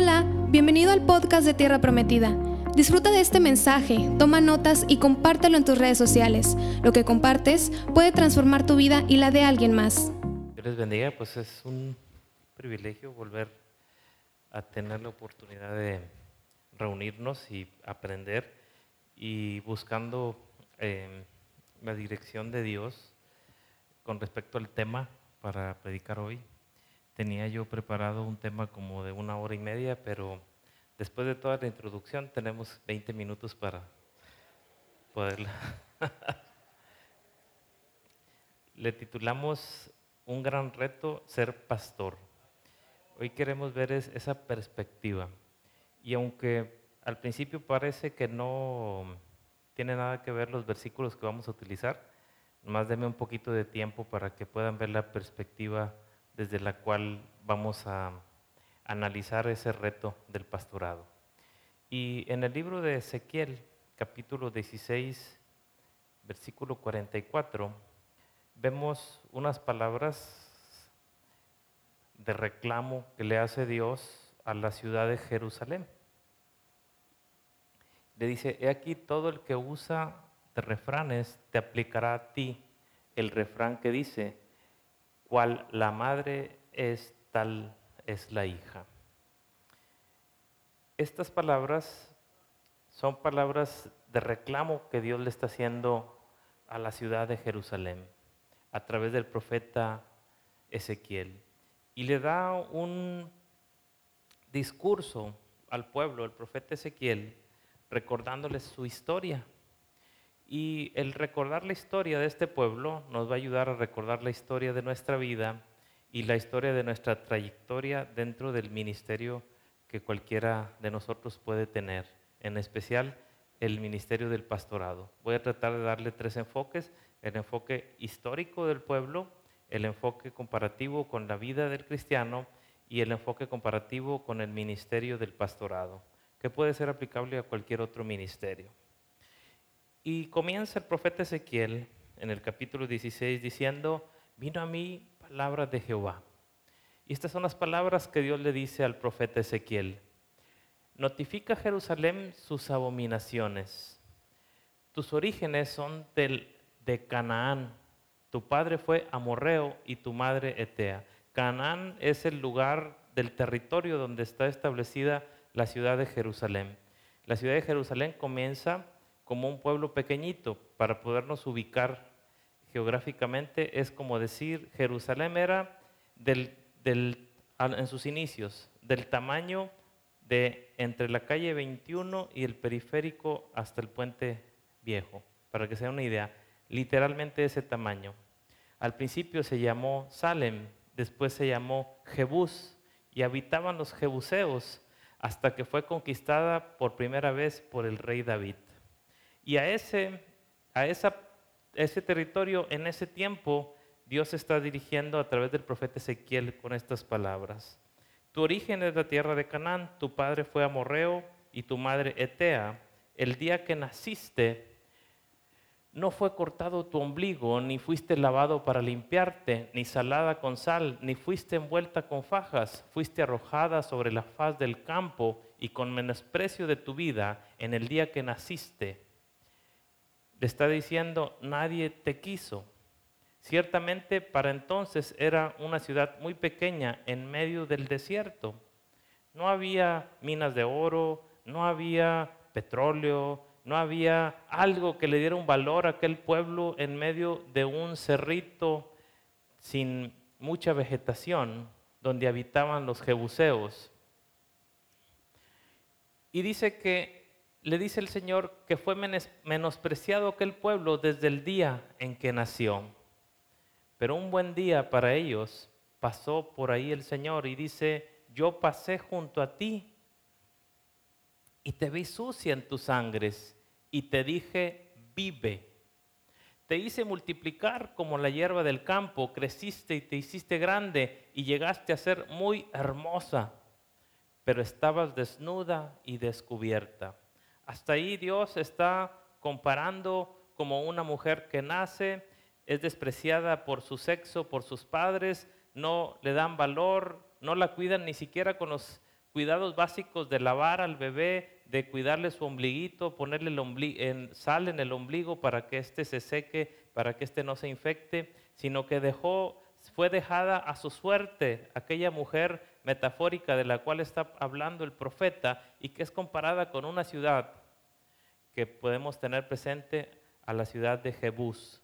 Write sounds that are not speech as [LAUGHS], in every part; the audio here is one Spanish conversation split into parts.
Hola, bienvenido al podcast de Tierra Prometida. Disfruta de este mensaje, toma notas y compártelo en tus redes sociales. Lo que compartes puede transformar tu vida y la de alguien más. Dios les bendiga, pues es un privilegio volver a tener la oportunidad de reunirnos y aprender y buscando eh, la dirección de Dios con respecto al tema para predicar hoy. Tenía yo preparado un tema como de una hora y media, pero después de toda la introducción tenemos 20 minutos para poderla. [LAUGHS] Le titulamos Un gran reto, ser pastor. Hoy queremos ver esa perspectiva. Y aunque al principio parece que no tiene nada que ver los versículos que vamos a utilizar, más denme un poquito de tiempo para que puedan ver la perspectiva desde la cual vamos a analizar ese reto del pastorado. Y en el libro de Ezequiel, capítulo 16, versículo 44, vemos unas palabras de reclamo que le hace Dios a la ciudad de Jerusalén. Le dice, he aquí todo el que usa de refranes te aplicará a ti el refrán que dice, cual la madre es, tal es la hija. Estas palabras son palabras de reclamo que Dios le está haciendo a la ciudad de Jerusalén a través del profeta Ezequiel. Y le da un discurso al pueblo, el profeta Ezequiel, recordándoles su historia, y el recordar la historia de este pueblo nos va a ayudar a recordar la historia de nuestra vida y la historia de nuestra trayectoria dentro del ministerio que cualquiera de nosotros puede tener, en especial el ministerio del pastorado. Voy a tratar de darle tres enfoques, el enfoque histórico del pueblo, el enfoque comparativo con la vida del cristiano y el enfoque comparativo con el ministerio del pastorado, que puede ser aplicable a cualquier otro ministerio. Y comienza el profeta Ezequiel en el capítulo 16 diciendo, vino a mí palabra de Jehová. Y estas son las palabras que Dios le dice al profeta Ezequiel. Notifica a Jerusalén sus abominaciones. Tus orígenes son del, de Canaán. Tu padre fue amorreo y tu madre etea. Canaán es el lugar del territorio donde está establecida la ciudad de Jerusalén. La ciudad de Jerusalén comienza como un pueblo pequeñito para podernos ubicar geográficamente. Es como decir, Jerusalén era en sus inicios del tamaño de entre la calle 21 y el periférico hasta el puente viejo, para que sea una idea, literalmente ese tamaño. Al principio se llamó Salem, después se llamó Jebús y habitaban los jebuseos hasta que fue conquistada por primera vez por el rey David. Y a ese, a ese territorio, en ese tiempo, Dios está dirigiendo a través del profeta Ezequiel con estas palabras. Tu origen es la tierra de Canaán, tu padre fue amorreo y tu madre Etea. El día que naciste, no fue cortado tu ombligo, ni fuiste lavado para limpiarte, ni salada con sal, ni fuiste envuelta con fajas, fuiste arrojada sobre la faz del campo y con menosprecio de tu vida en el día que naciste le está diciendo, nadie te quiso. Ciertamente para entonces era una ciudad muy pequeña en medio del desierto. No había minas de oro, no había petróleo, no había algo que le diera un valor a aquel pueblo en medio de un cerrito sin mucha vegetación donde habitaban los jebuseos. Y dice que le dice el Señor que fue menospreciado aquel pueblo desde el día en que nació. Pero un buen día para ellos pasó por ahí el Señor y dice, yo pasé junto a ti y te vi sucia en tus sangres y te dije, vive. Te hice multiplicar como la hierba del campo, creciste y te hiciste grande y llegaste a ser muy hermosa, pero estabas desnuda y descubierta. Hasta ahí Dios está comparando como una mujer que nace, es despreciada por su sexo, por sus padres, no le dan valor, no la cuidan ni siquiera con los cuidados básicos de lavar al bebé, de cuidarle su ombliguito, ponerle en, sal en el ombligo para que éste se seque, para que éste no se infecte, sino que dejó, fue dejada a su suerte aquella mujer metafórica de la cual está hablando el profeta y que es comparada con una ciudad que podemos tener presente a la ciudad de Jebús.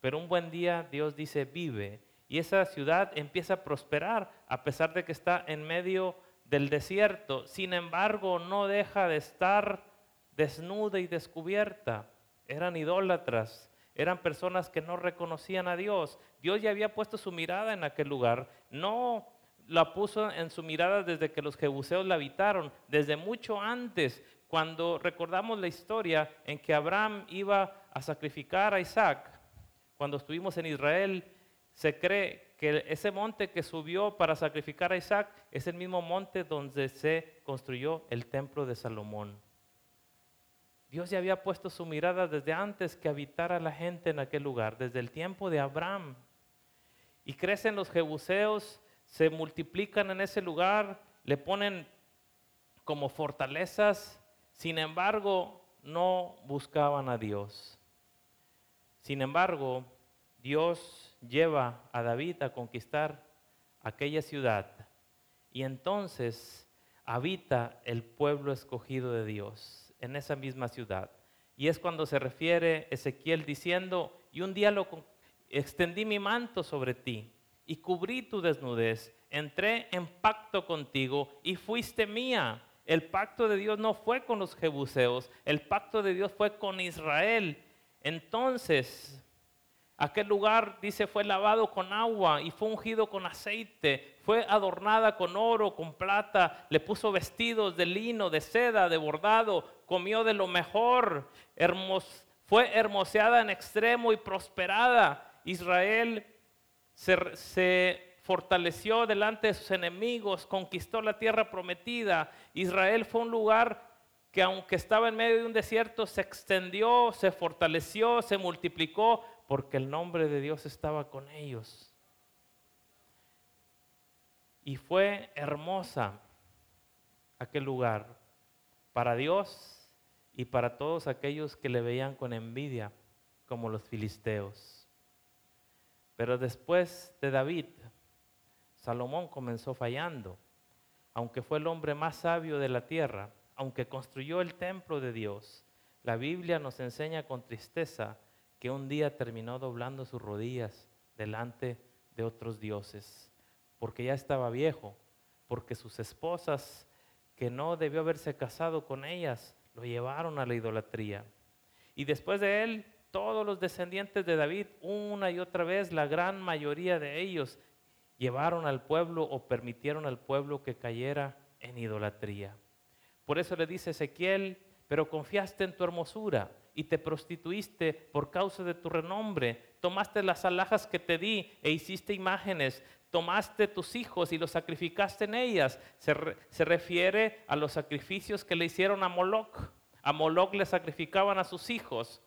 Pero un buen día Dios dice, vive, y esa ciudad empieza a prosperar a pesar de que está en medio del desierto. Sin embargo, no deja de estar desnuda y descubierta. Eran idólatras, eran personas que no reconocían a Dios. Dios ya había puesto su mirada en aquel lugar. No la puso en su mirada desde que los jebuseos la habitaron, desde mucho antes, cuando recordamos la historia en que Abraham iba a sacrificar a Isaac. Cuando estuvimos en Israel, se cree que ese monte que subió para sacrificar a Isaac es el mismo monte donde se construyó el templo de Salomón. Dios ya había puesto su mirada desde antes que habitara la gente en aquel lugar, desde el tiempo de Abraham. Y crecen los jebuseos, se multiplican en ese lugar, le ponen como fortalezas, sin embargo, no buscaban a Dios. Sin embargo, Dios lleva a David a conquistar aquella ciudad y entonces habita el pueblo escogido de Dios en esa misma ciudad. Y es cuando se refiere Ezequiel diciendo, y un día lo extendí mi manto sobre ti y cubrí tu desnudez, entré en pacto contigo y fuiste mía. El pacto de Dios no fue con los jebuseos, el pacto de Dios fue con Israel. Entonces, Aquel lugar, dice, fue lavado con agua y fue ungido con aceite, fue adornada con oro, con plata, le puso vestidos de lino, de seda, de bordado, comió de lo mejor, fue hermoseada en extremo y prosperada. Israel se, se fortaleció delante de sus enemigos, conquistó la tierra prometida. Israel fue un lugar que aunque estaba en medio de un desierto, se extendió, se fortaleció, se multiplicó, porque el nombre de Dios estaba con ellos. Y fue hermosa aquel lugar para Dios y para todos aquellos que le veían con envidia, como los filisteos. Pero después de David, Salomón comenzó fallando, aunque fue el hombre más sabio de la tierra, aunque construyó el templo de Dios. La Biblia nos enseña con tristeza que un día terminó doblando sus rodillas delante de otros dioses, porque ya estaba viejo, porque sus esposas, que no debió haberse casado con ellas, lo llevaron a la idolatría. Y después de él, todos los descendientes de David, una y otra vez, la gran mayoría de ellos, llevaron al pueblo o permitieron al pueblo que cayera en idolatría. Por eso le dice Ezequiel, pero confiaste en tu hermosura y te prostituiste por causa de tu renombre. Tomaste las alhajas que te di e hiciste imágenes. Tomaste tus hijos y los sacrificaste en ellas. Se, se refiere a los sacrificios que le hicieron a Moloch. A Moloch le sacrificaban a sus hijos.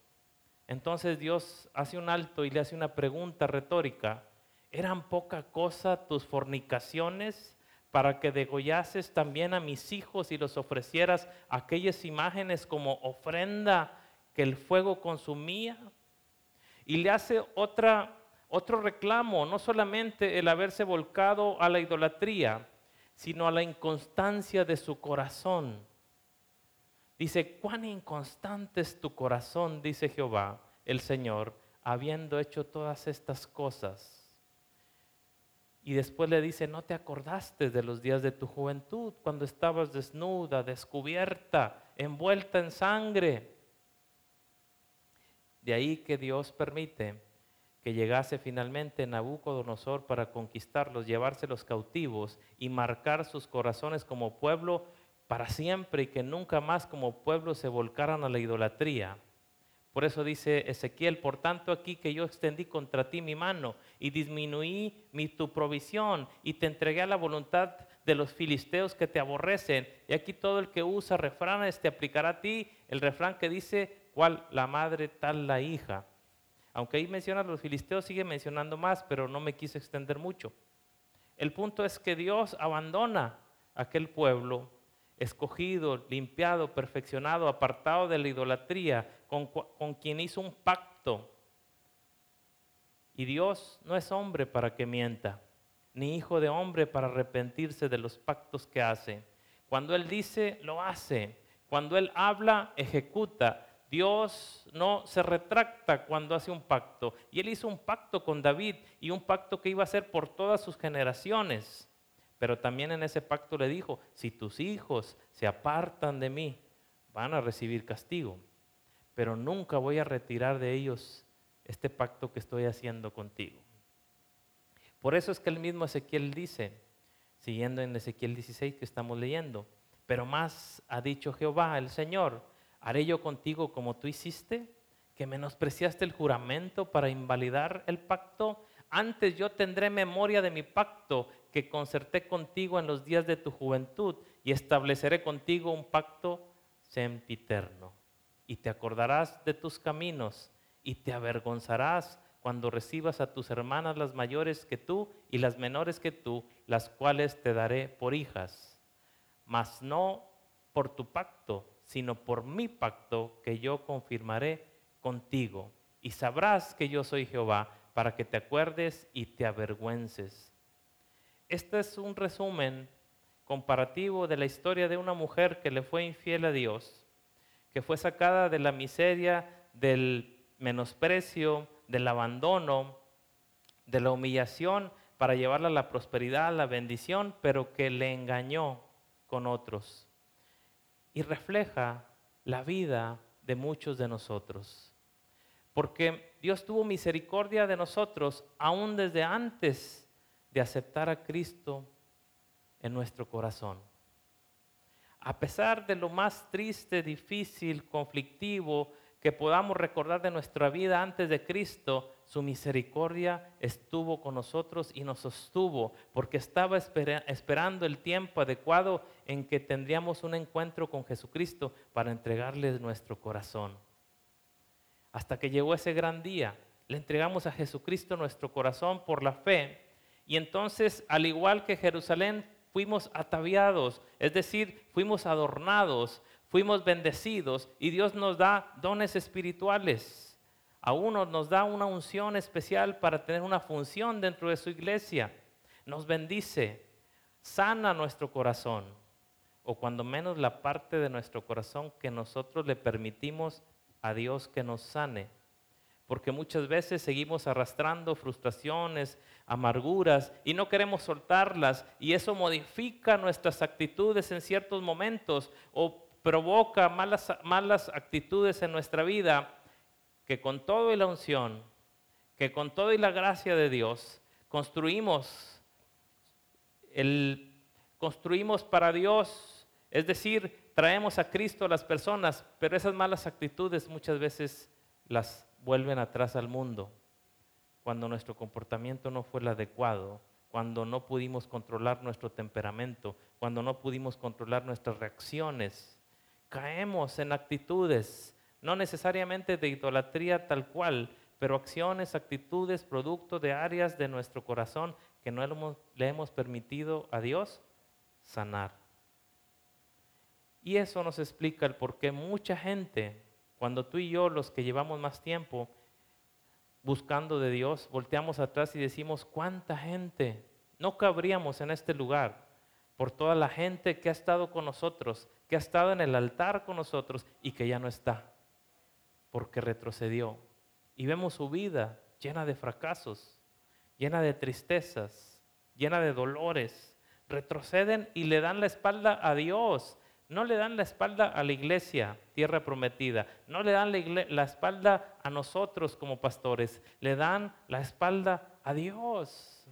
Entonces Dios hace un alto y le hace una pregunta retórica. ¿Eran poca cosa tus fornicaciones para que degollases también a mis hijos y los ofrecieras aquellas imágenes como ofrenda que el fuego consumía. Y le hace otra, otro reclamo, no solamente el haberse volcado a la idolatría, sino a la inconstancia de su corazón. Dice, cuán inconstante es tu corazón, dice Jehová, el Señor, habiendo hecho todas estas cosas. Y después le dice, no te acordaste de los días de tu juventud, cuando estabas desnuda, descubierta, envuelta en sangre de ahí que Dios permite que llegase finalmente Nabucodonosor para conquistarlos, llevárselos cautivos y marcar sus corazones como pueblo para siempre y que nunca más como pueblo se volcaran a la idolatría. Por eso dice Ezequiel, por tanto aquí que yo extendí contra ti mi mano y disminuí mi tu provisión y te entregué a la voluntad de los filisteos que te aborrecen. Y aquí todo el que usa refranes te aplicará a ti el refrán que dice, cual la madre, tal la hija. Aunque ahí menciona a los filisteos, sigue mencionando más, pero no me quise extender mucho. El punto es que Dios abandona aquel pueblo, escogido, limpiado, perfeccionado, apartado de la idolatría, con, con quien hizo un pacto. Y Dios no es hombre para que mienta, ni hijo de hombre para arrepentirse de los pactos que hace. Cuando Él dice, lo hace. Cuando Él habla, ejecuta. Dios no se retracta cuando hace un pacto. Y Él hizo un pacto con David y un pacto que iba a ser por todas sus generaciones. Pero también en ese pacto le dijo, si tus hijos se apartan de mí, van a recibir castigo. Pero nunca voy a retirar de ellos este pacto que estoy haciendo contigo. Por eso es que el mismo Ezequiel dice, siguiendo en Ezequiel 16 que estamos leyendo, pero más ha dicho Jehová, el Señor, haré yo contigo como tú hiciste, que menospreciaste el juramento para invalidar el pacto. Antes yo tendré memoria de mi pacto que concerté contigo en los días de tu juventud y estableceré contigo un pacto sempiterno. Y te acordarás de tus caminos y te avergonzarás cuando recibas a tus hermanas las mayores que tú y las menores que tú, las cuales te daré por hijas. Mas no por tu pacto, sino por mi pacto que yo confirmaré contigo. Y sabrás que yo soy Jehová, para que te acuerdes y te avergüences. Este es un resumen comparativo de la historia de una mujer que le fue infiel a Dios, que fue sacada de la miseria, del menosprecio, del abandono, de la humillación para llevarla a la prosperidad, a la bendición, pero que le engañó con otros. Y refleja la vida de muchos de nosotros. Porque Dios tuvo misericordia de nosotros aún desde antes de aceptar a Cristo en nuestro corazón. A pesar de lo más triste, difícil, conflictivo que podamos recordar de nuestra vida antes de Cristo, su misericordia estuvo con nosotros y nos sostuvo, porque estaba esperando el tiempo adecuado en que tendríamos un encuentro con Jesucristo para entregarle nuestro corazón. Hasta que llegó ese gran día, le entregamos a Jesucristo nuestro corazón por la fe, y entonces, al igual que Jerusalén, fuimos ataviados, es decir, fuimos adornados, fuimos bendecidos y Dios nos da dones espirituales. A uno nos da una unción especial para tener una función dentro de su iglesia. Nos bendice, sana nuestro corazón, o cuando menos la parte de nuestro corazón que nosotros le permitimos a Dios que nos sane. Porque muchas veces seguimos arrastrando frustraciones, amarguras y no queremos soltarlas y eso modifica nuestras actitudes en ciertos momentos o provoca malas, malas actitudes en nuestra vida, que con todo y la unción, que con todo y la gracia de Dios, construimos, el, construimos para Dios, es decir, traemos a Cristo a las personas, pero esas malas actitudes muchas veces las vuelven atrás al mundo, cuando nuestro comportamiento no fue el adecuado, cuando no pudimos controlar nuestro temperamento, cuando no pudimos controlar nuestras reacciones caemos en actitudes, no necesariamente de idolatría tal cual, pero acciones, actitudes, producto de áreas de nuestro corazón que no le hemos permitido a Dios sanar. Y eso nos explica el por qué mucha gente, cuando tú y yo, los que llevamos más tiempo buscando de Dios, volteamos atrás y decimos, ¿cuánta gente? No cabríamos en este lugar por toda la gente que ha estado con nosotros, que ha estado en el altar con nosotros y que ya no está, porque retrocedió. Y vemos su vida llena de fracasos, llena de tristezas, llena de dolores. Retroceden y le dan la espalda a Dios. No le dan la espalda a la iglesia, tierra prometida. No le dan la, la espalda a nosotros como pastores. Le dan la espalda a Dios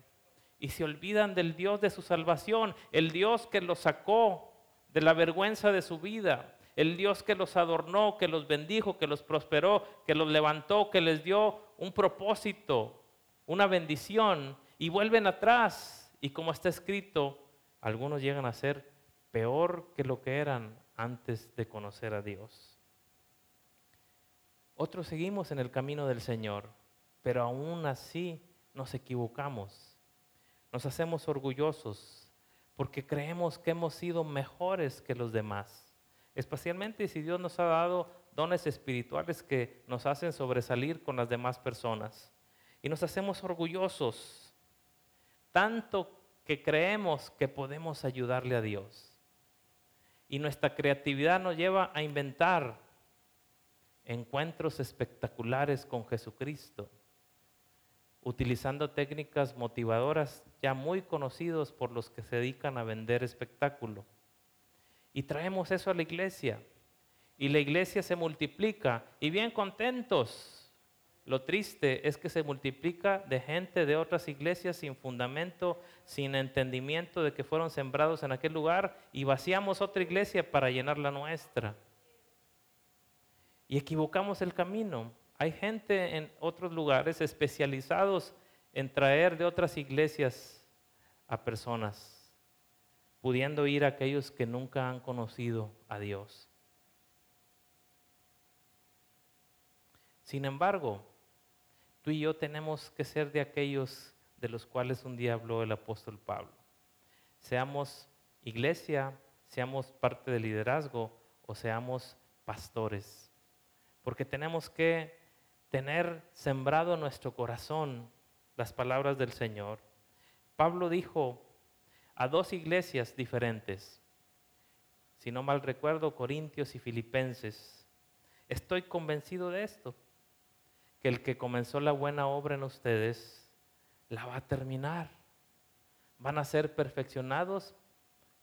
y se olvidan del Dios de su salvación, el Dios que los sacó de la vergüenza de su vida, el Dios que los adornó, que los bendijo, que los prosperó, que los levantó, que les dio un propósito, una bendición, y vuelven atrás. Y como está escrito, algunos llegan a ser peor que lo que eran antes de conocer a Dios. Otros seguimos en el camino del Señor, pero aún así nos equivocamos nos hacemos orgullosos, porque creemos que hemos sido mejores que los demás. Especialmente si Dios nos ha dado dones espirituales que nos hacen sobresalir con las demás personas. Y nos hacemos orgullosos, tanto que creemos que podemos ayudarle a Dios. Y nuestra creatividad nos lleva a inventar encuentros espectaculares con Jesucristo, utilizando técnicas motivadoras ya muy conocidos por los que se dedican a vender espectáculo. Y traemos eso a la iglesia. Y la iglesia se multiplica y bien contentos. Lo triste es que se multiplica de gente de otras iglesias sin fundamento, sin entendimiento de que fueron sembrados en aquel lugar y vaciamos otra iglesia para llenar la nuestra. Y equivocamos el camino. Hay gente en otros lugares especializados en traer de otras iglesias a personas, pudiendo ir a aquellos que nunca han conocido a Dios. Sin embargo, tú y yo tenemos que ser de aquellos de los cuales un día habló el apóstol Pablo. Seamos iglesia, seamos parte del liderazgo o seamos pastores. Porque tenemos que tener sembrado en nuestro corazón las palabras del Señor. Pablo dijo a dos iglesias diferentes, si no mal recuerdo, Corintios y Filipenses, estoy convencido de esto que el que comenzó la buena obra en ustedes la va a terminar. Van a ser perfeccionados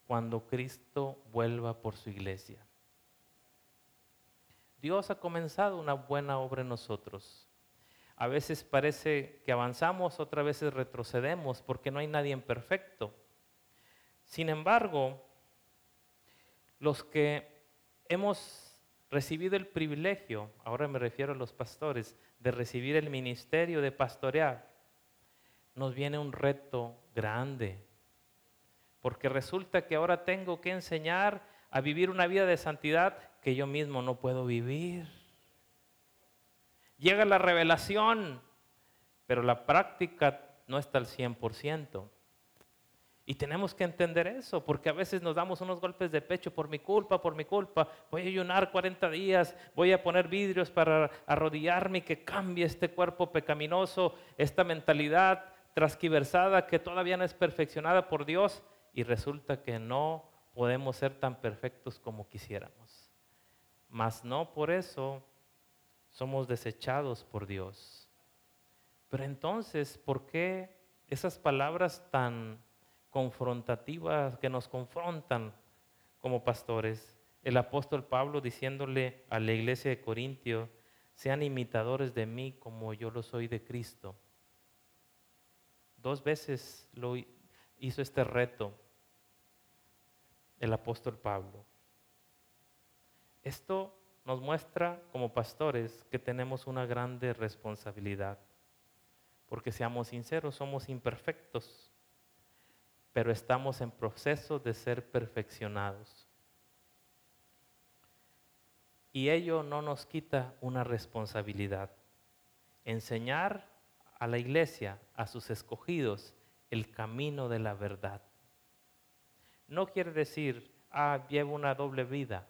cuando Cristo vuelva por su iglesia. Dios ha comenzado una buena obra en nosotros. A veces parece que avanzamos, otras veces retrocedemos porque no hay nadie perfecto. Sin embargo, los que hemos recibido el privilegio, ahora me refiero a los pastores, de recibir el ministerio de pastorear, nos viene un reto grande. Porque resulta que ahora tengo que enseñar a vivir una vida de santidad que yo mismo no puedo vivir. Llega la revelación, pero la práctica no está al 100%. Y tenemos que entender eso, porque a veces nos damos unos golpes de pecho por mi culpa, por mi culpa. Voy a ayunar 40 días, voy a poner vidrios para arrodillarme y que cambie este cuerpo pecaminoso, esta mentalidad trasquiversada que todavía no es perfeccionada por Dios y resulta que no podemos ser tan perfectos como quisiéramos. Mas no por eso somos desechados por Dios. Pero entonces, ¿por qué esas palabras tan confrontativas que nos confrontan como pastores. El apóstol Pablo diciéndole a la iglesia de Corintio, sean imitadores de mí como yo lo soy de Cristo. Dos veces lo hizo este reto el apóstol Pablo. Esto nos muestra como pastores que tenemos una grande responsabilidad, porque seamos sinceros, somos imperfectos pero estamos en proceso de ser perfeccionados. Y ello no nos quita una responsabilidad. Enseñar a la iglesia, a sus escogidos, el camino de la verdad. No quiere decir, ah, llevo una doble vida.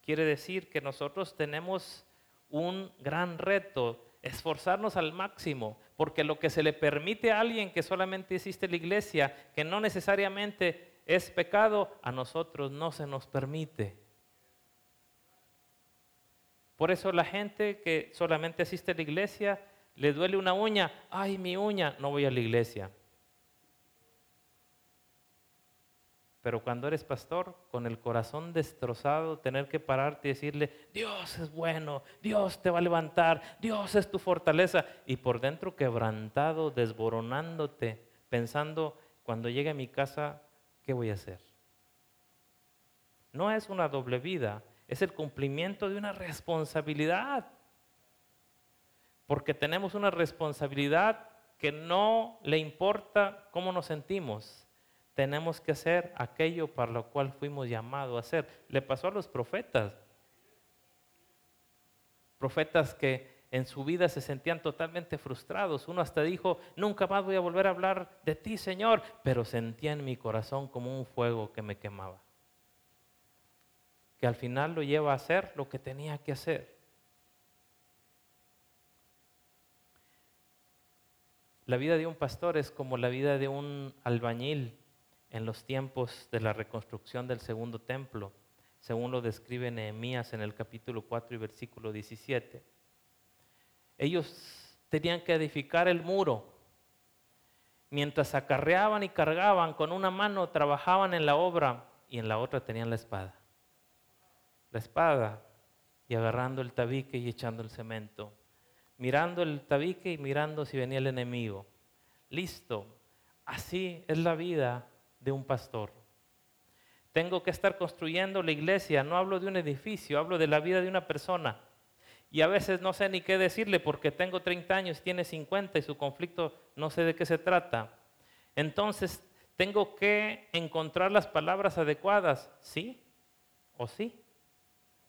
Quiere decir que nosotros tenemos un gran reto esforzarnos al máximo, porque lo que se le permite a alguien que solamente existe la iglesia, que no necesariamente es pecado, a nosotros no se nos permite. Por eso la gente que solamente asiste a la iglesia, le duele una uña, ay mi uña, no voy a la iglesia. Pero cuando eres pastor, con el corazón destrozado, tener que pararte y decirle, Dios es bueno, Dios te va a levantar, Dios es tu fortaleza. Y por dentro quebrantado, desboronándote, pensando, cuando llegue a mi casa, ¿qué voy a hacer? No es una doble vida, es el cumplimiento de una responsabilidad. Porque tenemos una responsabilidad que no le importa cómo nos sentimos tenemos que hacer aquello para lo cual fuimos llamados a hacer. Le pasó a los profetas. Profetas que en su vida se sentían totalmente frustrados. Uno hasta dijo, nunca más voy a volver a hablar de ti, Señor, pero sentía en mi corazón como un fuego que me quemaba. Que al final lo lleva a hacer lo que tenía que hacer. La vida de un pastor es como la vida de un albañil en los tiempos de la reconstrucción del segundo templo, según lo describe Nehemías en el capítulo 4 y versículo 17. Ellos tenían que edificar el muro. Mientras acarreaban y cargaban, con una mano trabajaban en la obra y en la otra tenían la espada. La espada y agarrando el tabique y echando el cemento. Mirando el tabique y mirando si venía el enemigo. Listo. Así es la vida de un pastor. Tengo que estar construyendo la iglesia. No hablo de un edificio, hablo de la vida de una persona y a veces no sé ni qué decirle porque tengo 30 años, tiene 50 y su conflicto no sé de qué se trata. Entonces, tengo que encontrar las palabras adecuadas, ¿sí o sí?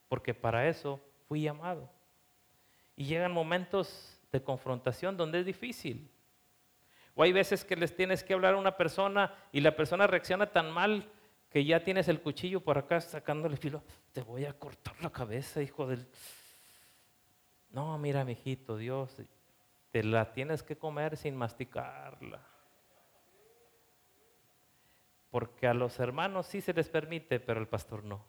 Porque para eso fui llamado. Y llegan momentos de confrontación donde es difícil. O hay veces que les tienes que hablar a una persona y la persona reacciona tan mal que ya tienes el cuchillo por acá sacándole filo. Te voy a cortar la cabeza, hijo del... No, mira, mijito, Dios, te la tienes que comer sin masticarla. Porque a los hermanos sí se les permite, pero al pastor no.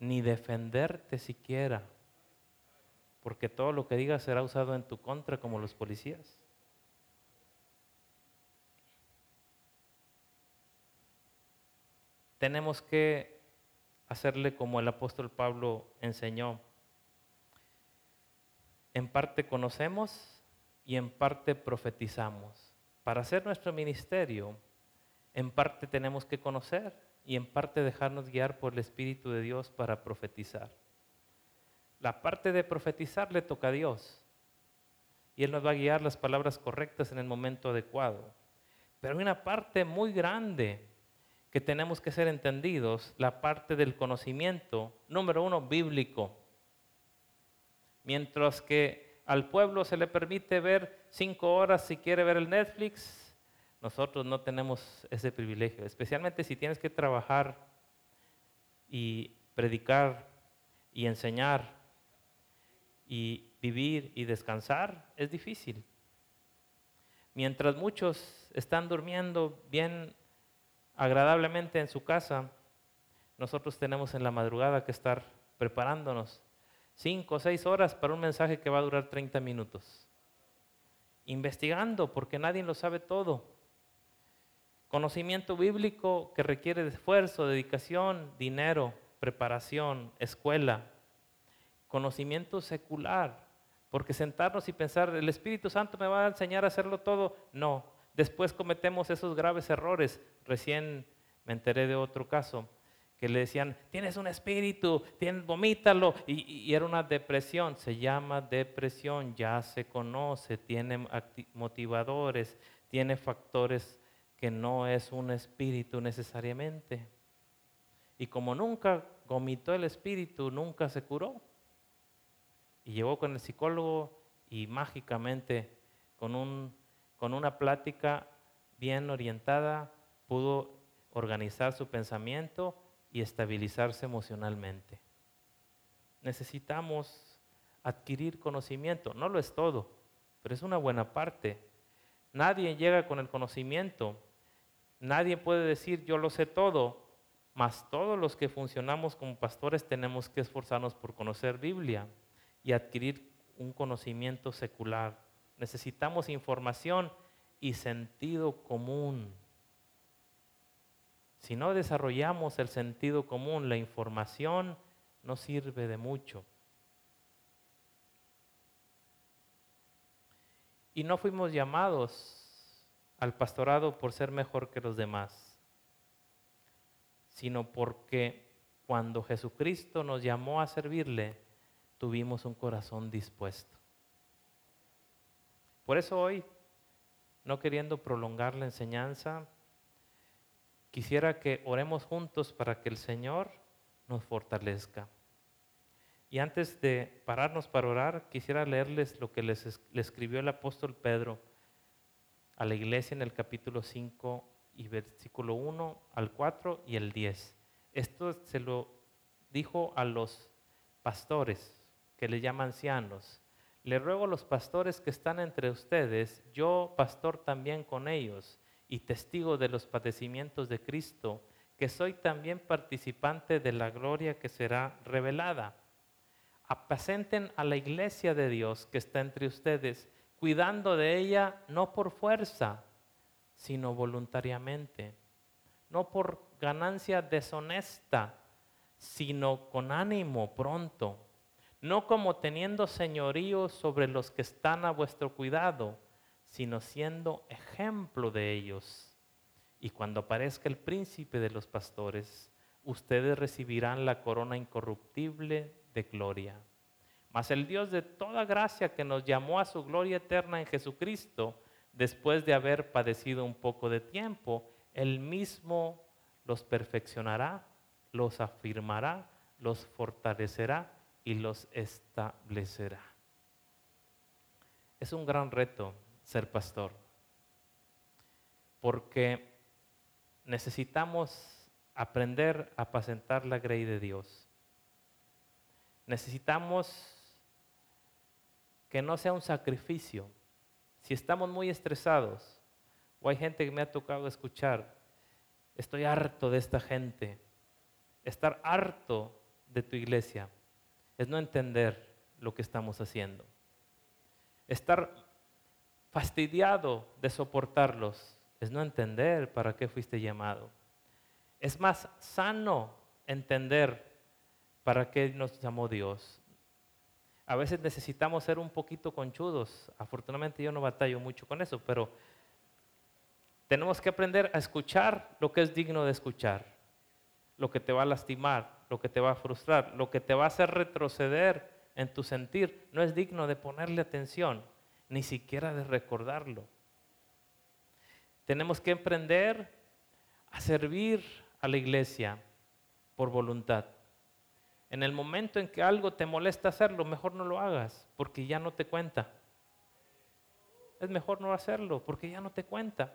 Ni defenderte siquiera. Porque todo lo que digas será usado en tu contra como los policías. Tenemos que hacerle como el apóstol Pablo enseñó. En parte conocemos y en parte profetizamos. Para hacer nuestro ministerio, en parte tenemos que conocer y en parte dejarnos guiar por el Espíritu de Dios para profetizar. La parte de profetizar le toca a Dios y Él nos va a guiar las palabras correctas en el momento adecuado. Pero hay una parte muy grande que tenemos que ser entendidos la parte del conocimiento, número uno, bíblico. Mientras que al pueblo se le permite ver cinco horas si quiere ver el Netflix, nosotros no tenemos ese privilegio, especialmente si tienes que trabajar y predicar y enseñar y vivir y descansar, es difícil. Mientras muchos están durmiendo bien agradablemente en su casa, nosotros tenemos en la madrugada que estar preparándonos cinco o seis horas para un mensaje que va a durar 30 minutos. Investigando, porque nadie lo sabe todo. Conocimiento bíblico que requiere esfuerzo, dedicación, dinero, preparación, escuela. Conocimiento secular, porque sentarnos y pensar, el Espíritu Santo me va a enseñar a hacerlo todo. No, Después cometemos esos graves errores. Recién me enteré de otro caso que le decían, tienes un espíritu, tienes, vomítalo, y, era una depresión, se llama depresión, ya se conoce, tiene motivadores, tiene factores que no es un espíritu necesariamente. Y como nunca vomitó el espíritu, nunca se curó. Y llegó con el psicólogo y mágicamente con un con una plática bien orientada pudo organizar su pensamiento y estabilizarse emocionalmente. Necesitamos adquirir conocimiento, no lo es todo, pero es una buena parte. Nadie llega con el conocimiento, nadie puede decir yo lo sé todo, mas todos los que funcionamos como pastores tenemos que esforzarnos por conocer Biblia y adquirir un conocimiento secular necesitamos información y sentido común. Si no desarrollamos el sentido común, la información no sirve de mucho. Y no fuimos llamados al pastorado por ser mejor que los demás, sino porque cuando Jesucristo nos llamó a servirle, tuvimos un corazón dispuesto. Por eso hoy, no queriendo prolongar la enseñanza, quisiera que oremos juntos para que el Señor nos fortalezca. Y antes de pararnos para orar, quisiera leerles lo que les, le escribió el apóstol Pedro a la iglesia en el capítulo 5 y versículo 1 al 4 y el 10. Esto se lo dijo a los pastores, que le llaman ancianos. Le ruego a los pastores que están entre ustedes, yo pastor también con ellos y testigo de los padecimientos de Cristo, que soy también participante de la gloria que será revelada. Apacenten a la iglesia de Dios que está entre ustedes, cuidando de ella no por fuerza, sino voluntariamente, no por ganancia deshonesta, sino con ánimo pronto, no como teniendo señorío sobre los que están a vuestro cuidado, sino siendo ejemplo de ellos. Y cuando aparezca el príncipe de los pastores, ustedes recibirán la corona incorruptible de gloria. Mas el Dios de toda gracia que nos llamó a su gloria eterna en Jesucristo, después de haber padecido un poco de tiempo, Él mismo los perfeccionará, los afirmará, los fortalecerá y los establecerá. Es un gran reto ser pastor, porque necesitamos aprender a apacentar la grey de Dios. Necesitamos que no sea un sacrificio. Si estamos muy estresados, o hay gente que me ha tocado escuchar, estoy harto de esta gente, estar harto de tu iglesia es no entender lo que estamos haciendo. Estar fastidiado de soportarlos es no entender para qué fuiste llamado. Es más sano entender para qué nos llamó Dios. A veces necesitamos ser un poquito conchudos. Afortunadamente yo no batallo mucho con eso, pero tenemos que aprender a escuchar lo que es digno de escuchar, lo que te va a lastimar, lo que te va a frustrar, lo que te va a hacer retroceder en tu sentir, no es digno de ponerle atención, ni siquiera de recordarlo. Tenemos que emprender a servir a la iglesia por voluntad. En el momento en que algo te molesta hacerlo, mejor no lo hagas, porque ya no te cuenta. Es mejor no hacerlo, porque ya no te cuenta.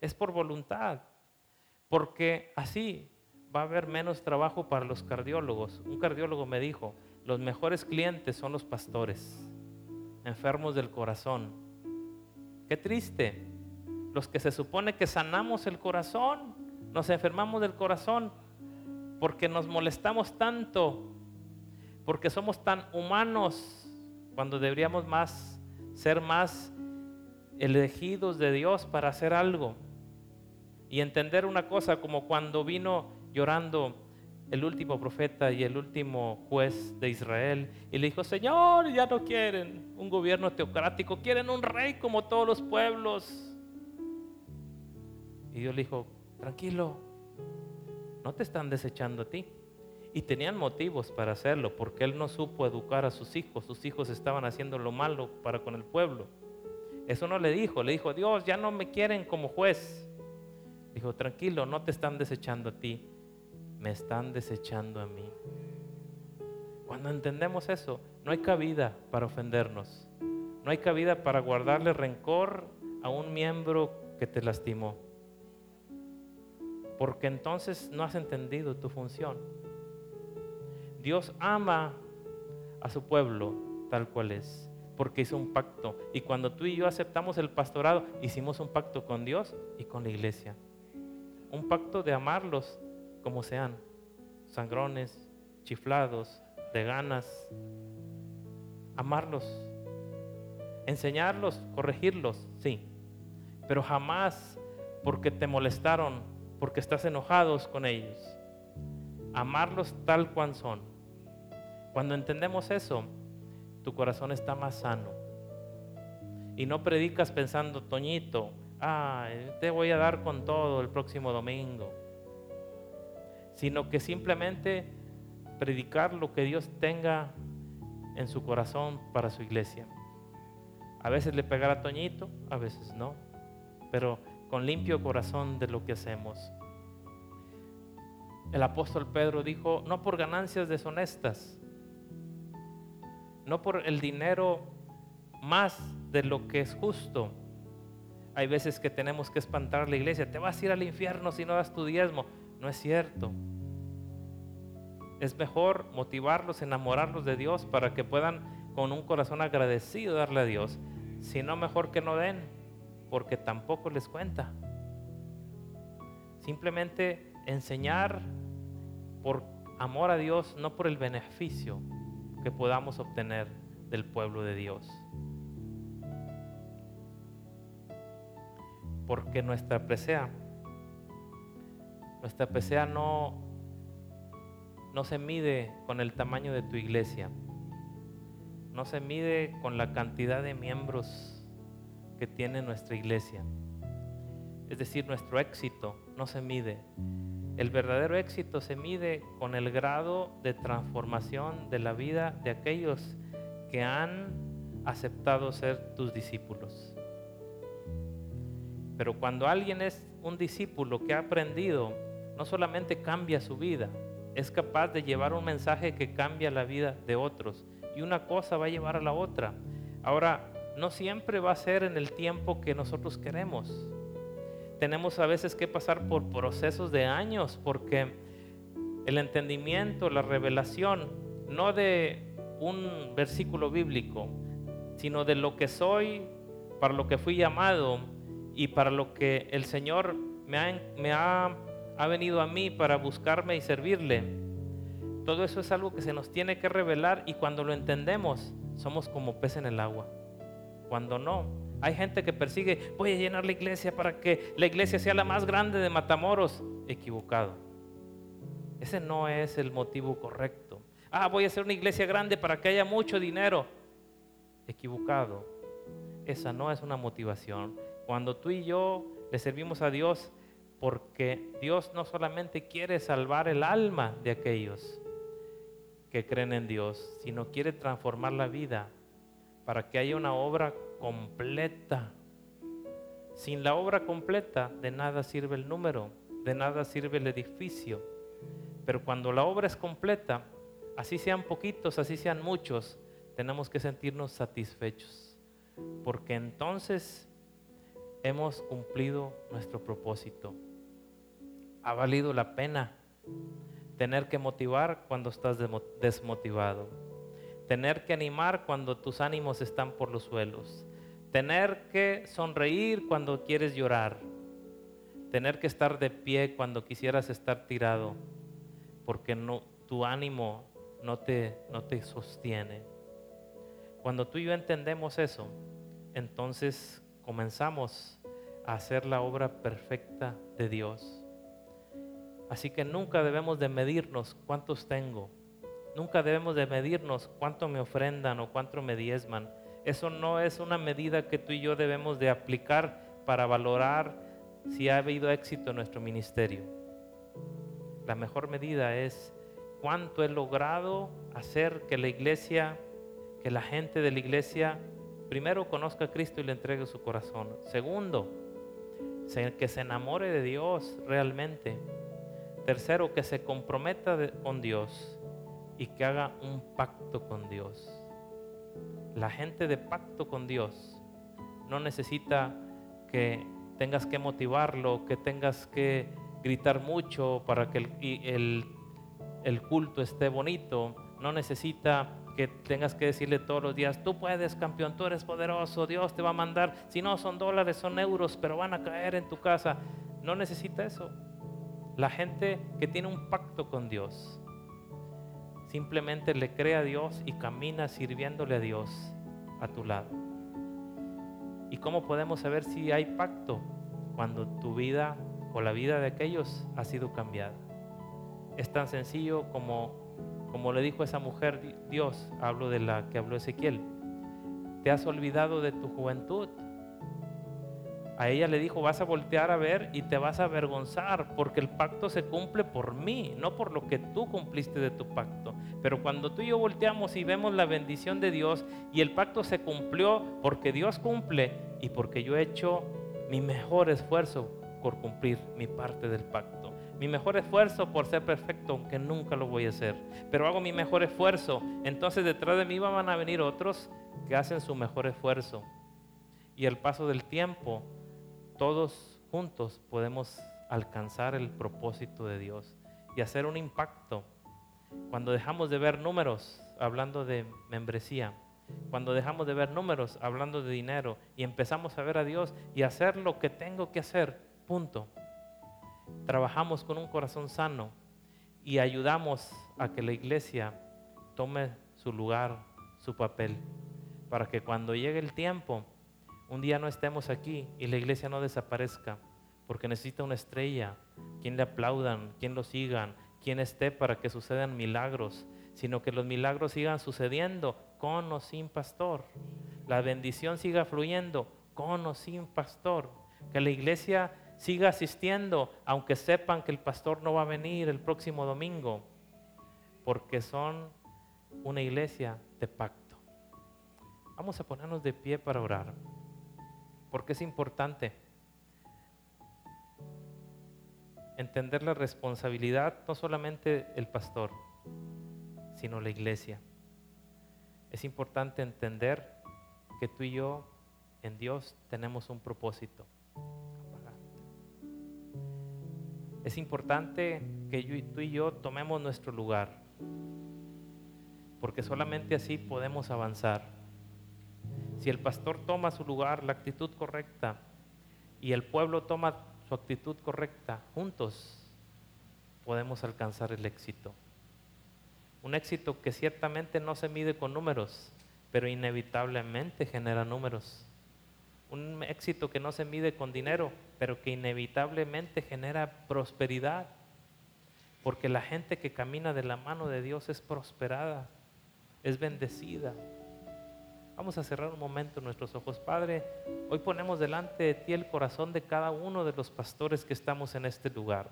Es por voluntad. Porque así va a haber menos trabajo para los cardiólogos. Un cardiólogo me dijo, los mejores clientes son los pastores, enfermos del corazón. Qué triste. Los que se supone que sanamos el corazón, nos enfermamos del corazón porque nos molestamos tanto, porque somos tan humanos cuando deberíamos más ser más elegidos de Dios para hacer algo. Y entender una cosa como cuando vino llorando el último profeta y el último juez de Israel y le dijo, Señor, ya no quieren un gobierno teocrático, quieren un rey como todos los pueblos. Y Dios le dijo, tranquilo, no te están desechando a ti. Y tenían motivos para hacerlo, porque él no supo educar a sus hijos, sus hijos estaban haciendo lo malo para con el pueblo. Eso no le dijo, le dijo, Dios, ya no me quieren como juez. Dijo, tranquilo, no te están desechando a ti, me están desechando a mí. Cuando entendemos eso, no hay cabida para ofendernos. No hay cabida para guardarle rencor a un miembro que te lastimó. Porque entonces no has entendido tu función. Dios ama a su pueblo tal cual es, porque hizo un pacto. Y cuando tú y yo aceptamos el pastorado, hicimos un pacto con Dios y con la iglesia. Un pacto de amarlos como sean, sangrones, chiflados, de ganas, amarlos, enseñarlos, corregirlos, sí, pero jamás porque te molestaron, porque estás enojados con ellos. Amarlos tal cual son. Cuando entendemos eso, tu corazón está más sano. Y no predicas pensando, Toñito, ah, te voy a dar con todo el próximo domingo sino que simplemente predicar lo que Dios tenga en su corazón para su iglesia. A veces le pegará a Toñito, a veces no, pero con limpio corazón de lo que hacemos. El apóstol Pedro dijo, no por ganancias deshonestas, no por el dinero más de lo que es justo. Hay veces que tenemos que espantar a la iglesia, te vas a ir al infierno si no das tu diezmo. No es cierto. Es mejor motivarlos, enamorarlos de Dios para que puedan con un corazón agradecido darle a Dios. Si no, mejor que no den, porque tampoco les cuenta. Simplemente enseñar por amor a Dios, no por el beneficio que podamos obtener del pueblo de Dios. Porque nuestra presea, nuestra presea no, no se mide con el tamaño de tu iglesia, no se mide con la cantidad de miembros que tiene nuestra iglesia. Es decir, nuestro éxito no se mide. El verdadero éxito se mide con el grado de transformación de la vida de aquellos que han aceptado ser tus discípulos. Pero cuando alguien es un discípulo que ha aprendido, no solamente cambia su vida, es capaz de llevar un mensaje que cambia la vida de otros. Y una cosa va a llevar a la otra. Ahora, no siempre va a ser en el tiempo que nosotros queremos. Tenemos a veces que pasar por procesos de años porque el entendimiento, la revelación, no de un versículo bíblico, sino de lo que soy, para lo que fui llamado y para lo que el Señor me ha, ha venido a mí para buscarme y servirle. Todo eso es algo que se nos tiene que revelar y cuando lo entendemos somos como pez en el agua. Cuando no, hay gente que persigue, voy a llenar la iglesia para que la iglesia sea la más grande de Matamoros. Equivocado. Ese no es el motivo correcto. Ah, voy a hacer una iglesia grande para que haya mucho dinero. Equivocado. Esa no es una motivación. Cuando tú y yo le servimos a Dios, porque Dios no solamente quiere salvar el alma de aquellos que creen en Dios, sino quiere transformar la vida para que haya una obra completa. Sin la obra completa, de nada sirve el número, de nada sirve el edificio. Pero cuando la obra es completa, así sean poquitos, así sean muchos, tenemos que sentirnos satisfechos. Porque entonces hemos cumplido nuestro propósito ha valido la pena tener que motivar cuando estás desmotivado, tener que animar cuando tus ánimos están por los suelos, tener que sonreír cuando quieres llorar, tener que estar de pie cuando quisieras estar tirado, porque no, tu ánimo no te, no te sostiene. Cuando tú y yo entendemos eso, entonces comenzamos a hacer la obra perfecta de Dios. Así que nunca debemos de medirnos cuántos tengo. Nunca debemos de medirnos cuánto me ofrendan o cuánto me diezman. Eso no es una medida que tú y yo debemos de aplicar para valorar si ha habido éxito en nuestro ministerio. La mejor medida es cuánto he logrado hacer que la iglesia, que la gente de la iglesia, primero conozca a Cristo y le entregue su corazón. Segundo, que se enamore de Dios realmente Tercero, que se comprometa con Dios y que haga un pacto con Dios. La gente de pacto con Dios no necesita que tengas que motivarlo, que tengas que gritar mucho para que el, el culto esté bonito. No necesita que tengas que decirle todos los días, tú puedes, campeón, tú eres poderoso, Dios te va a mandar, si no son dólares, son euros, pero van a caer en tu casa. No necesita eso. La gente que tiene un pacto con Dios simplemente le cree a Dios y camina sirviéndole a Dios a tu lado. ¿Y cómo podemos saber si hay pacto? Cuando tu vida o la vida de aquellos ha sido cambiada. Es tan sencillo como, como le dijo esa mujer Dios, hablo de la que habló Ezequiel. ¿Te has olvidado de tu juventud? A ella le dijo, vas a voltear a ver y te vas a avergonzar porque el pacto se cumple por mí, no por lo que tú cumpliste de tu pacto. Pero cuando tú y yo volteamos y vemos la bendición de Dios y el pacto se cumplió porque Dios cumple y porque yo he hecho mi mejor esfuerzo por cumplir mi parte del pacto. mi mejor esfuerzo por ser perfecto, aunque nunca lo voy a hacer. Pero hago mi mejor esfuerzo. Entonces detrás de mí van a venir otros que hacen su mejor esfuerzo. Y al paso del tiempo, todos juntos podemos alcanzar el propósito de Dios y hacer un impacto. Cuando dejamos de ver números hablando de membresía, cuando dejamos de ver números hablando de dinero y empezamos a ver a Dios y hacer lo que tengo que hacer, punto trabajamos con un corazón sano y ayudamos a que la iglesia tome su lugar, su papel, para que cuando llegue el tiempo, un día no estemos aquí y la iglesia no desaparezca, porque necesita una estrella, quien le aplaudan, quien lo sigan, quien esté para que sucedan milagros, sino que los milagros sigan sucediendo con o sin pastor, la bendición siga fluyendo con o sin pastor, que la iglesia siga asistiendo, aunque sepan que el pastor no va a venir el próximo domingo, porque son una iglesia de pacto. Vamos a ponernos de pie para orar, porque es importante entender la responsabilidad, no solamente el pastor, sino la iglesia. Es importante entender que tú y yo en Dios tenemos un propósito. es importante que tú y yo tomemos nuestro lugar, porque solamente así podemos avanzar. Si el pastor toma su lugar, la actitud correcta, y el pueblo toma su actitud correcta, juntos podemos alcanzar el éxito. Un éxito que ciertamente no se mide con números, pero inevitablemente genera números. Un éxito que no se mide con dinero, pero que inevitablemente genera prosperidad. Porque la gente que camina de la mano de Dios es prosperada, es bendecida. Vamos a cerrar un momento nuestros ojos. Padre, hoy ponemos delante de ti el corazón de cada uno de los pastores que estamos en este lugar.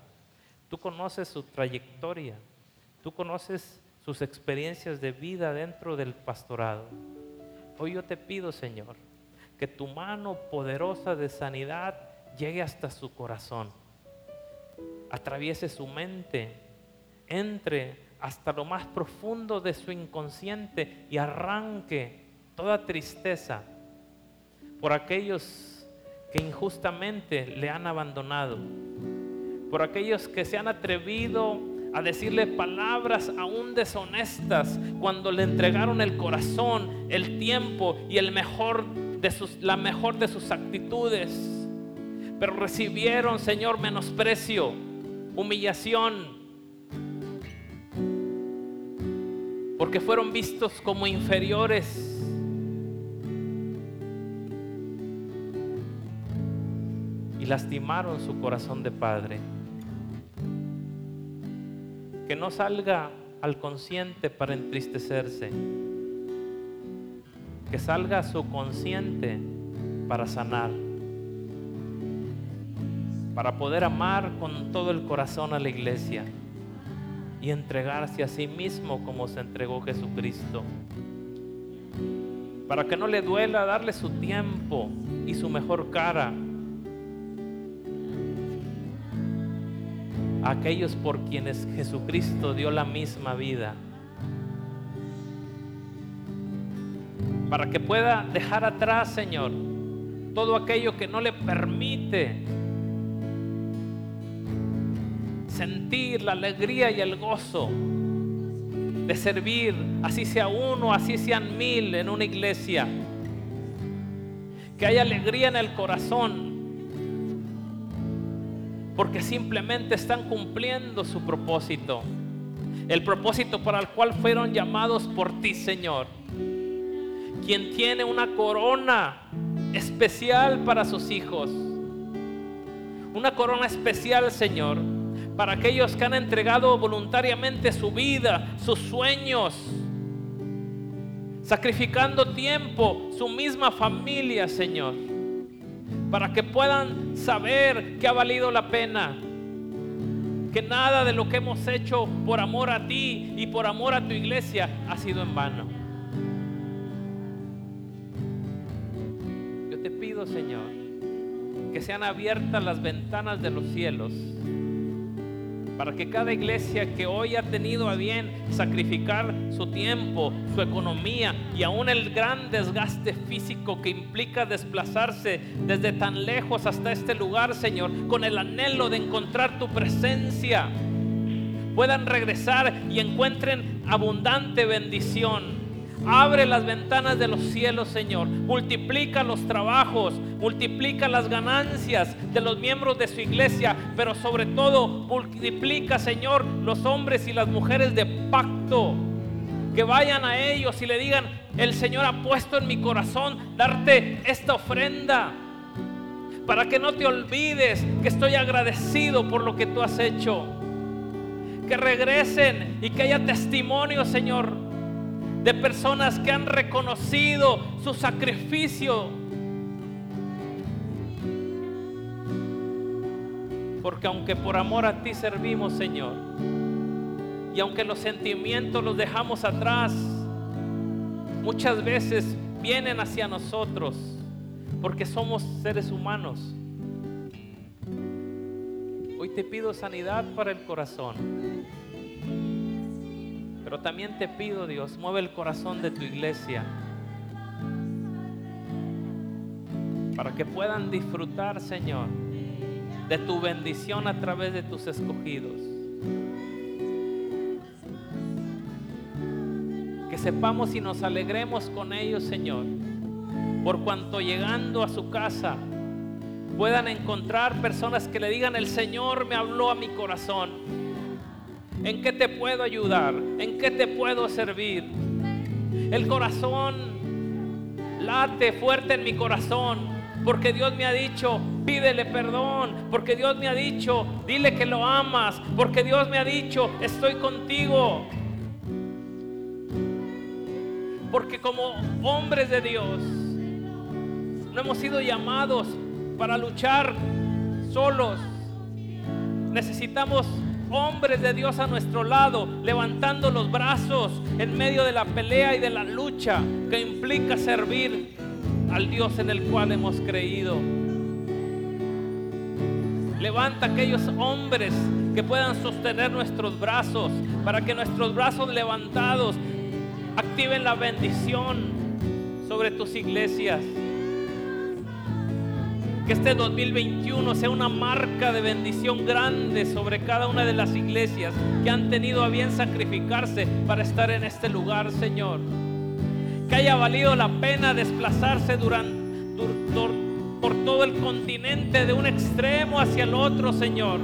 Tú conoces su trayectoria, tú conoces sus experiencias de vida dentro del pastorado. Hoy yo te pido, Señor, que tu mano poderosa de sanidad llegue hasta su corazón, atraviese su mente, entre hasta lo más profundo de su inconsciente y arranque toda tristeza por aquellos que injustamente le han abandonado, por aquellos que se han atrevido a decirle palabras aún deshonestas cuando le entregaron el corazón, el tiempo y el mejor de sus, la mejor de sus actitudes. Pero recibieron, Señor, menosprecio, humillación. Porque fueron vistos como inferiores. Lastimaron su corazón de padre. Que no salga al consciente para entristecerse que salga su consciente para sanar, para poder amar con todo el corazón a la iglesia y entregarse a sí mismo como se entregó Jesucristo. Para que no le duela darle su tiempo y su mejor cara aquellos por quienes Jesucristo dio la misma vida. para que pueda dejar atrás, Señor, todo aquello que no le permite sentir la alegría y el gozo de servir, así sea uno, así sean mil en una iglesia. Que haya alegría en el corazón, porque simplemente están cumpliendo su propósito, el propósito para el cual fueron llamados por ti, Señor. Quien tiene una corona especial para sus hijos. Una corona especial, Señor, para aquellos que han entregado voluntariamente su vida, sus sueños, sacrificando tiempo, su misma familia, Señor, para que puedan saber que ha valido la pena, que nada de lo que hemos hecho por amor a ti y por amor a tu iglesia ha sido en vano. Señor, que sean abiertas las ventanas de los cielos para que cada iglesia que hoy ha tenido a bien sacrificar su tiempo, su economía y aún el gran desgaste físico que implica desplazarse desde tan lejos hasta este lugar, Señor, con el anhelo de encontrar tu presencia, puedan regresar y encuentren abundante bendición. Abre las ventanas de los cielos, Señor. Multiplica los trabajos, multiplica las ganancias de los miembros de su iglesia, pero sobre todo multiplica, Señor, los hombres y las mujeres de pacto. Que vayan a ellos y le digan, el Señor ha puesto en mi corazón darte esta ofrenda. Para que no te olvides que estoy agradecido por lo que tú has hecho. Que regresen y que haya testimonio, Señor, de personas que han reconocido su sacrificio. Porque aunque por amor a ti servimos, Señor, y aunque los sentimientos los dejamos atrás, muchas veces vienen hacia nosotros, porque somos seres humanos. Hoy te pido sanidad para el corazón. Pero también te pido, Dios, mueve el corazón de tu iglesia para que puedan disfrutar, Señor, de tu bendición a través de tus escogidos. Que sepamos y nos alegremos con ellos, Señor, por cuanto llegando a su casa puedan encontrar personas que le digan, el Señor me habló a mi corazón. ¿En qué te puedo ayudar? ¿En qué te puedo servir? El corazón late fuerte en mi corazón porque Dios me ha dicho, pídele perdón, porque Dios me ha dicho, dile que lo amas, porque Dios me ha dicho, estoy contigo. Porque como hombres de Dios, no hemos sido llamados para luchar solos. Necesitamos hombres de Dios a nuestro lado, levantando los brazos en medio de la pelea y de la lucha que implica servir al Dios en el cual hemos creído. Levanta aquellos hombres que puedan sostener nuestros brazos para que nuestros brazos levantados activen la bendición sobre tus iglesias. Que este 2021 sea una marca de bendición grande sobre cada una de las iglesias que han tenido a bien sacrificarse para estar en este lugar, Señor. Que haya valido la pena desplazarse durante, por todo el continente de un extremo hacia el otro, Señor.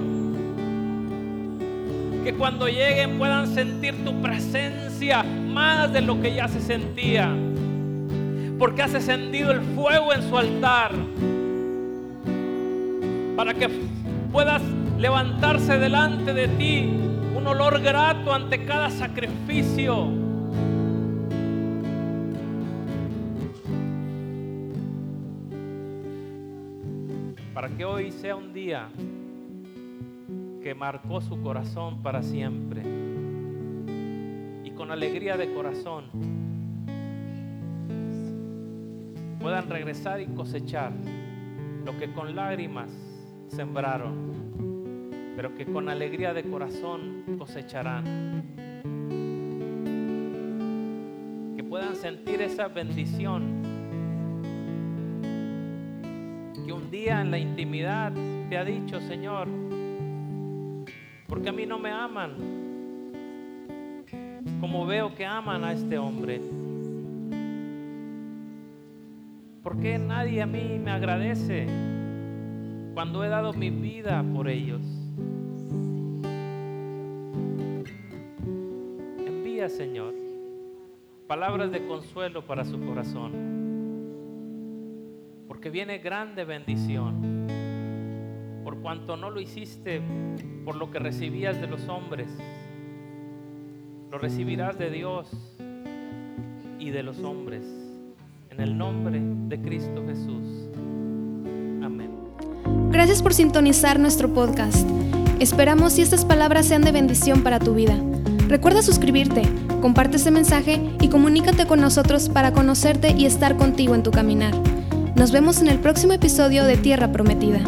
Que cuando lleguen puedan sentir tu presencia más de lo que ya se sentía. Porque has encendido el fuego en su altar para que puedas levantarse delante de ti un olor grato ante cada sacrificio. Para que hoy sea un día que marcó su corazón para siempre y con alegría de corazón puedan regresar y cosechar lo que con lágrimas sembraron, pero que con alegría de corazón cosecharán. Que puedan sentir esa bendición. Que un día en la intimidad te ha dicho, Señor, porque a mí no me aman como veo que aman a este hombre. ¿Por qué nadie a mí me agradece? Cuando he dado mi vida por ellos. Envía, Señor, palabras de consuelo para su corazón, porque viene grande bendición, por cuanto no lo hiciste por lo que recibías de los hombres, lo recibirás de Dios y de los hombres, en el nombre de Cristo Jesús. Gracias por sintonizar nuestro podcast. Esperamos si estas palabras sean de bendición para tu vida. Recuerda suscribirte, comparte este mensaje y comunícate con nosotros para conocerte y estar contigo en tu caminar. Nos vemos en el próximo episodio de Tierra Prometida.